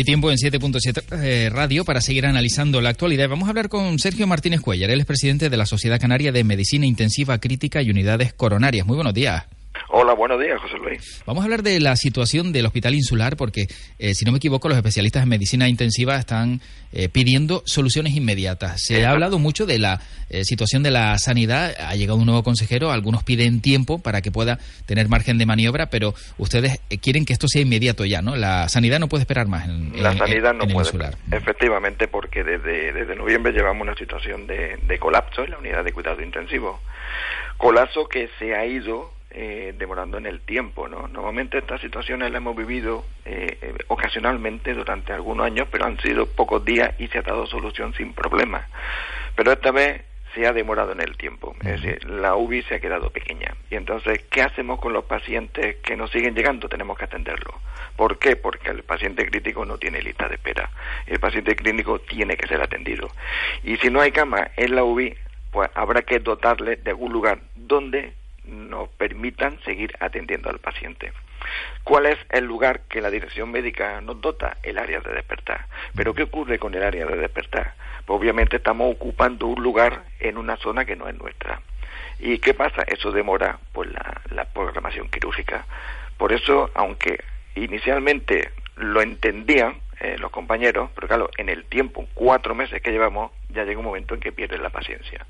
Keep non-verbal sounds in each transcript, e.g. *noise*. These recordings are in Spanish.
Y tiempo en 7.7 eh, Radio para seguir analizando la actualidad. Vamos a hablar con Sergio Martínez Cuellar, él es presidente de la Sociedad Canaria de Medicina Intensiva Crítica y Unidades Coronarias. Muy buenos días. Hola, buenos días, José Luis. Vamos a hablar de la situación del Hospital Insular porque, eh, si no me equivoco, los especialistas en medicina intensiva están eh, pidiendo soluciones inmediatas. Se ha hablado mucho de la eh, situación de la sanidad. Ha llegado un nuevo consejero, algunos piden tiempo para que pueda tener margen de maniobra, pero ustedes quieren que esto sea inmediato ya, ¿no? La sanidad no puede esperar más en, la sanidad no puede, insular. Efectivamente, porque desde, desde noviembre llevamos una situación de, de colapso en la unidad de cuidado intensivo. Colapso que se ha ido eh, demorando en el tiempo. ¿no? Normalmente estas situaciones las hemos vivido eh, ocasionalmente durante algunos años, pero han sido pocos días y se ha dado solución sin problemas. Pero esta vez se ha demorado en el tiempo, es decir, la UBI se ha quedado pequeña. Y entonces, ¿qué hacemos con los pacientes que nos siguen llegando? Tenemos que atenderlo. ¿Por qué? Porque el paciente crítico no tiene lista de espera. El paciente clínico tiene que ser atendido. Y si no hay cama en la UBI, pues habrá que dotarle de algún lugar donde nos permitan seguir atendiendo al paciente. ¿Cuál es el lugar que la dirección médica nos dota? El área de despertar. ¿Pero qué ocurre con el área de despertar? Pues obviamente estamos ocupando un lugar en una zona que no es nuestra. ¿Y qué pasa? Eso demora pues, la, programación quirúrgica. Por eso, aunque inicialmente lo entendían eh, los compañeros, pero claro, en el tiempo, cuatro meses que llevamos, ya llega un momento en que pierden la paciencia.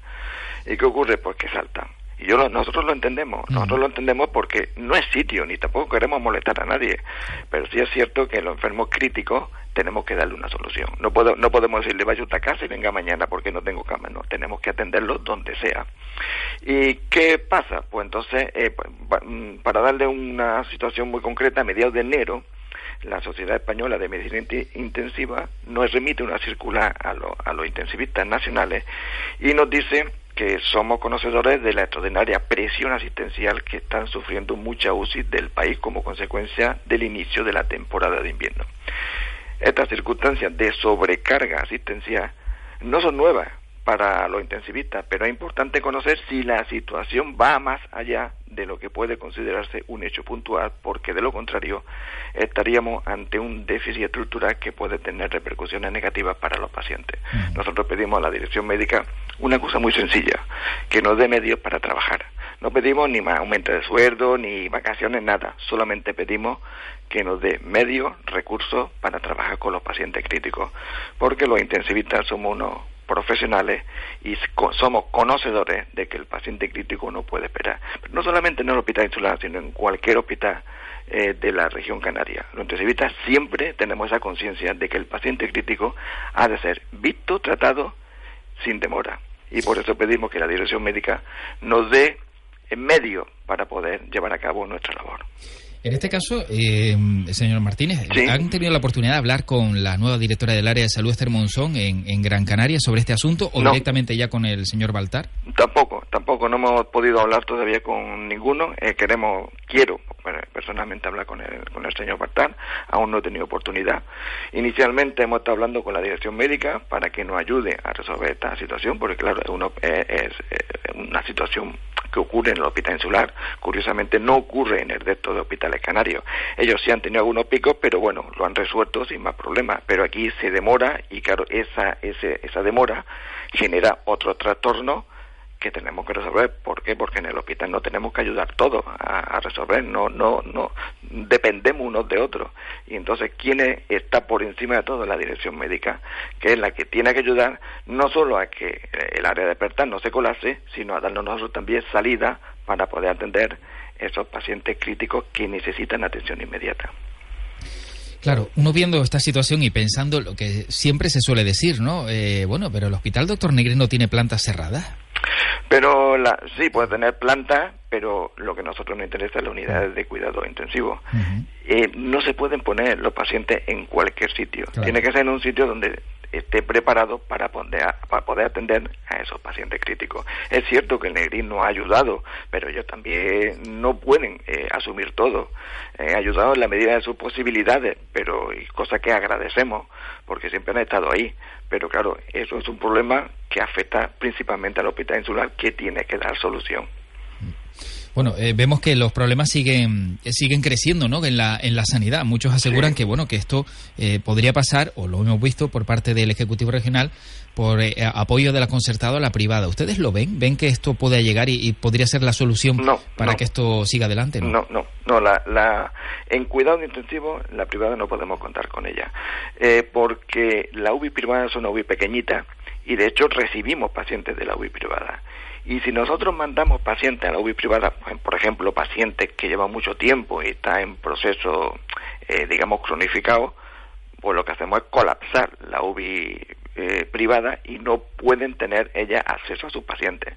¿Y qué ocurre? Pues que saltan. Y yo lo- nosotros lo entendemos, nosotros lo entendemos porque no es sitio, ni tampoco queremos molestar a nadie, pero sí es cierto que los enfermos críticos tenemos que darle una solución. No, puedo, no podemos decirle vaya usted a casa y venga mañana porque no tengo cama, no, tenemos que atenderlo donde sea. ¿Y qué pasa? Pues entonces, eh, pa- mm, para darle una situación muy concreta, a mediados de enero, la Sociedad Española de Medicina Intensiva nos remite una circular a, lo- a los intensivistas nacionales y nos dice que somos conocedores de la extraordinaria presión asistencial que están sufriendo muchas UCI del país como consecuencia del inicio de la temporada de invierno. Estas circunstancias de sobrecarga asistencial no son nuevas para los intensivistas, pero es importante conocer si la situación va más allá de lo que puede considerarse un hecho puntual, porque de lo contrario estaríamos ante un déficit estructural que puede tener repercusiones negativas para los pacientes. Nosotros pedimos a la dirección médica una cosa muy sencilla, que nos dé medios para trabajar. No pedimos ni más aumento de sueldo, ni vacaciones, nada. Solamente pedimos que nos dé medios, recursos para trabajar con los pacientes críticos. Porque los intensivistas somos unos profesionales y somos conocedores de que el paciente crítico no puede esperar. Pero no solamente en el hospital insular, sino en cualquier hospital eh, de la región canaria. Los intensivistas siempre tenemos esa conciencia de que el paciente crítico ha de ser visto, tratado sin demora. Y por eso pedimos que la dirección médica nos dé medios para poder llevar a cabo nuestra labor. En este caso, eh, señor Martínez, Sí. ¿han tenido la oportunidad de hablar con la nueva directora del área de salud, Esther Monzón, en, en Gran Canaria sobre este asunto o No. directamente ya con el señor Baltar? Tampoco, tampoco no hemos podido hablar todavía con ninguno. Eh, queremos, quiero personalmente hablar con el, con el señor Bartal. Aún no he tenido oportunidad. Inicialmente hemos estado hablando con la dirección médica para que nos ayude a resolver esta situación, porque claro, es, uno- eh, es eh, una situación que ocurre en el hospital insular. Curiosamente no ocurre en el resto de hospitales canarios. Ellos sí han tenido algunos picos, pero bueno, lo han resuelto sin más problemas. Pero aquí se demora y claro, esa, ese, esa demora genera otro trastorno que tenemos que resolver. ¿Por qué? Porque en el hospital no tenemos que ayudar todos a, resolver, no, no, no, dependemos unos de otros. Y entonces, ¿quién es- está por encima de todo? La dirección médica, que es la que tiene que ayudar no solo a que eh, el área de despertar no se colapse, sino a darnos nosotros también salida para poder atender esos pacientes críticos que necesitan atención inmediata. Claro, uno viendo esta situación y pensando lo que siempre se suele decir, ¿no? Eh, bueno, pero el hospital Doctor Negri no tiene plantas cerradas. Pero la, sí, puede tener planta, pero lo que a nosotros nos interesa es las unidades de cuidado intensivo. Eh, no se pueden poner los pacientes en cualquier sitio. Claro. Tiene que ser en un sitio donde esté preparado para poder, para poder atender a esos pacientes críticos. Es cierto que el Negrín nos ha ayudado, pero ellos también no pueden eh, asumir todo. Eh, ha ayudado en la medida de sus posibilidades, pero cosa que agradecemos, porque siempre han estado ahí. Pero claro, eso es un problema que afecta principalmente al hospital insular que tiene que dar solución. Bueno, eh, vemos que los problemas siguen eh, siguen creciendo, ¿no? En la en la sanidad. Muchos aseguran que bueno que esto eh, podría pasar o lo hemos visto por parte del ejecutivo regional por apoyo de la concertada a la privada. ¿Ustedes lo ven? ¿Ven que esto puede llegar y, podría ser la solución para que esto siga adelante? No, no, no. la, la, en cuidado intensivo, la privada no podemos contar con ella. porque la UBI privada es una UBI pequeñita y de hecho recibimos pacientes de la UBI privada. Y si nosotros mandamos pacientes a la UBI privada, por ejemplo, pacientes que llevan mucho tiempo y están en proceso, eh, digamos, cronificado, pues lo que hacemos es colapsar la UBI eh, privada y no pueden tener ellas acceso a sus pacientes.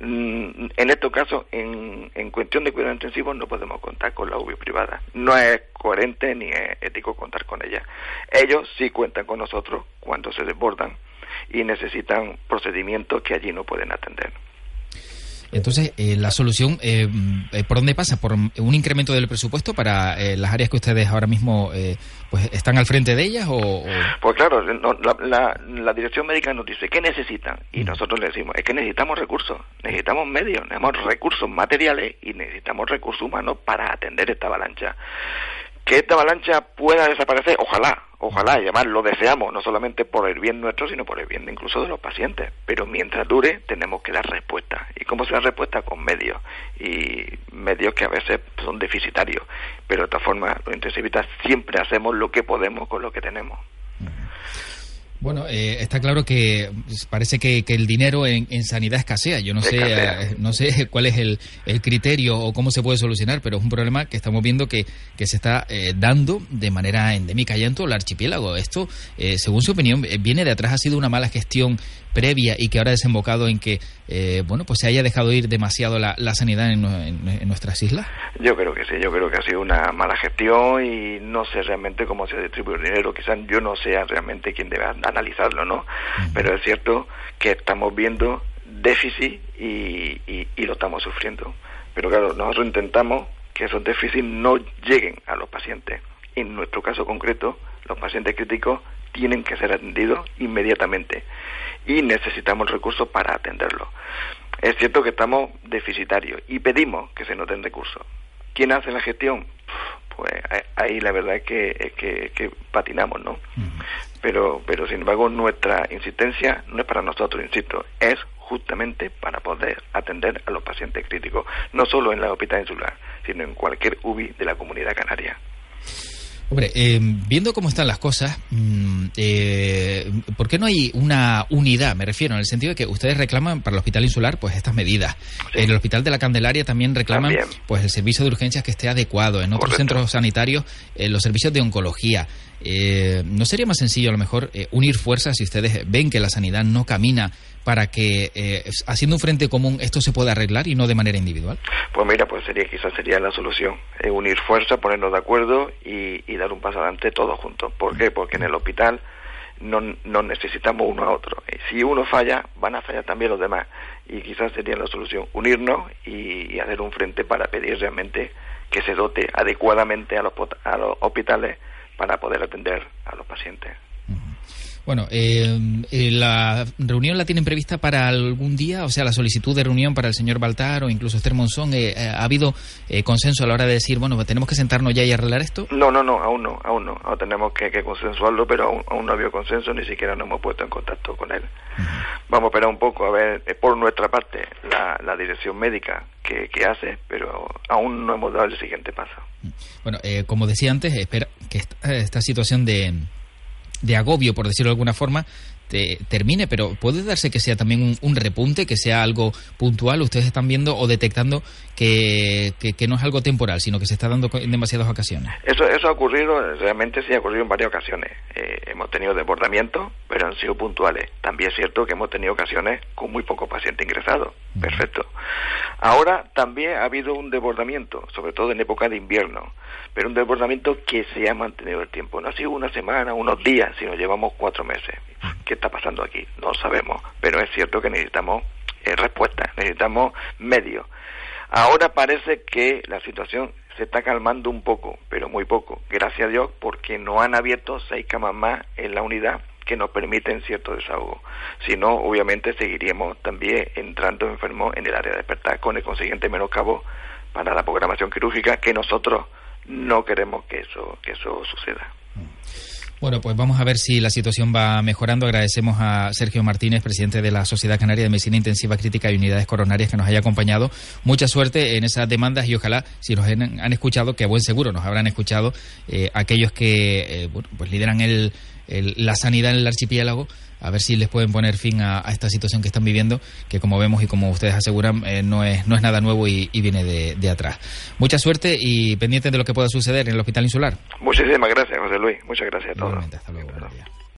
Mm, en estos casos, en, cuestión de cuidado intensivo, no podemos contar con la UBI privada. No es coherente ni es ético contar con ella. Ellos sí cuentan con nosotros cuando se desbordan y necesitan procedimientos que allí no pueden atender. Entonces, eh, la solución, eh, eh, ¿por dónde pasa? ¿Por un incremento del presupuesto para las áreas que ustedes ahora mismo pues están al frente de ellas? O, Pues claro, la, la, dirección médica nos dice, ¿qué necesitan? Y mm. nosotros le decimos, es que necesitamos recursos, necesitamos medios, necesitamos recursos materiales y necesitamos recursos humanos para atender esta avalancha. Que esta avalancha pueda desaparecer, ojalá, ojalá, y además lo deseamos, no solamente por el bien nuestro, sino por el bien incluso de los pacientes. Pero mientras dure, tenemos que dar respuesta. ¿Y cómo se da respuesta? Con medios. Y medios que a veces son deficitarios. Pero de todas formas, los intensivistas siempre hacemos lo que podemos con lo que tenemos. Bueno, eh, está claro que parece que, el dinero en, sanidad escasea. Yo no sé, eh, no sé *laughs* cuál es el, criterio o cómo se puede solucionar, pero es un problema que estamos viendo que, que se está eh, dando de manera endémica ya en todo el archipiélago. Esto, según su opinión, viene de atrás, ha sido una mala gestión previa y que ahora ha desembocado en que, bueno, pues se haya dejado ir demasiado la, sanidad en, en, nuestras islas. Yo creo que sí, yo creo que ha sido una mala gestión y no sé realmente cómo se distribuye el dinero. Quizás yo no sea realmente quien debe andar analizarlo, ¿no? Pero es cierto que estamos viendo déficit y, y, lo estamos sufriendo. Pero claro, nosotros intentamos que esos déficits no lleguen a los pacientes. En nuestro caso concreto, los pacientes críticos tienen que ser atendidos inmediatamente y necesitamos recursos para atenderlos. Es cierto que estamos deficitarios y pedimos que se nos den recursos. ¿Quién hace la gestión? Pues ahí la verdad es que, que, patinamos, ¿no? pero, pero sin embargo nuestra insistencia no es para nosotros, insisto, es justamente para poder atender a los pacientes críticos, no solo en la hospital insular, sino en cualquier UBI de la comunidad canaria. Hombre, eh, viendo cómo están las cosas, mm, eh, ¿por qué no hay una unidad? Me refiero en el sentido de que ustedes reclaman para el hospital insular pues estas medidas. En el hospital de la Candelaria también reclaman pues el servicio de urgencias que esté adecuado. En otros centros sanitarios eh, los servicios de oncología. Eh, ¿No sería más sencillo a lo mejor eh, unir fuerzas si ustedes ven que la sanidad no camina para que eh, haciendo un frente común esto se pueda arreglar y no de manera individual? Pues mira, pues sería quizás sería la solución, unir fuerzas, ponernos de acuerdo y, dar un paso adelante todos juntos. ¿Por qué? Porque en el hospital no, necesitamos uno a otro. Si uno falla, van a fallar también los demás. Y quizás sería la solución unirnos y, hacer un frente para pedir realmente que se dote adecuadamente a los, a los hospitales para poder atender a los pacientes. Bueno, eh, eh, ¿la reunión la tienen prevista para algún día? O sea, la solicitud de reunión para el señor Baltar o incluso Esther Monzón, eh, ¿ha habido consenso a la hora de decir, bueno, tenemos que sentarnos ya y arreglar esto? No, no, no, aún no, aún no. Aún tenemos que, consensuarlo, pero aún, no ha habido consenso, ni siquiera nos hemos puesto en contacto con él. Vamos a esperar un poco, a ver, por nuestra parte, la, la dirección médica que, que, hace, pero aún no hemos dado el siguiente paso. Bueno, como decía antes, espera que esta situación de de agobio, por decirlo de alguna forma, termine, pero puede darse que sea también un, repunte, que sea algo puntual. Ustedes están viendo o detectando que, que, no es algo temporal, sino que se está dando en demasiadas ocasiones. Eso, eso ha ocurrido, realmente sí ha ocurrido en varias ocasiones. Eh, hemos tenido desbordamientos, pero han sido puntuales. También es cierto que hemos tenido ocasiones con muy pocos pacientes ingresados. Perfecto. Ahora también ha habido un desbordamiento, sobre todo en época de invierno, pero un desbordamiento que se ha mantenido el tiempo. No ha sido una semana, unos días, sino llevamos cuatro meses. ¿Qué está pasando aquí? No sabemos, pero es cierto que necesitamos eh, respuestas, necesitamos medios. Ahora parece que la situación se está calmando un poco, pero muy poco, gracias a Dios, porque no han abierto seis camas más en la unidad que nos permiten cierto desahogo. Si no, obviamente seguiríamos también entrando enfermos en el área de despertar, con el consiguiente menoscabo para la programación quirúrgica que nosotros no queremos que eso que eso suceda. Bueno, pues vamos a ver si la situación va mejorando. Agradecemos a Sergio Martínez, presidente de la Sociedad Canaria de Medicina Intensiva Crítica y Unidades Coronarias, que nos haya acompañado. Mucha suerte en esas demandas y ojalá, si nos han, escuchado, que a buen seguro nos habrán escuchado eh, aquellos que eh, pues lideran el, la sanidad en el archipiélago, a ver si les pueden poner fin a, esta situación que están viviendo, que como vemos y como ustedes aseguran, eh, no, es, no es nada nuevo y, viene de, atrás. Mucha suerte y pendiente de lo que pueda suceder en el Hospital Insular. Muchísimas gracias, José Luis. Muchas gracias a todos. Hasta luego.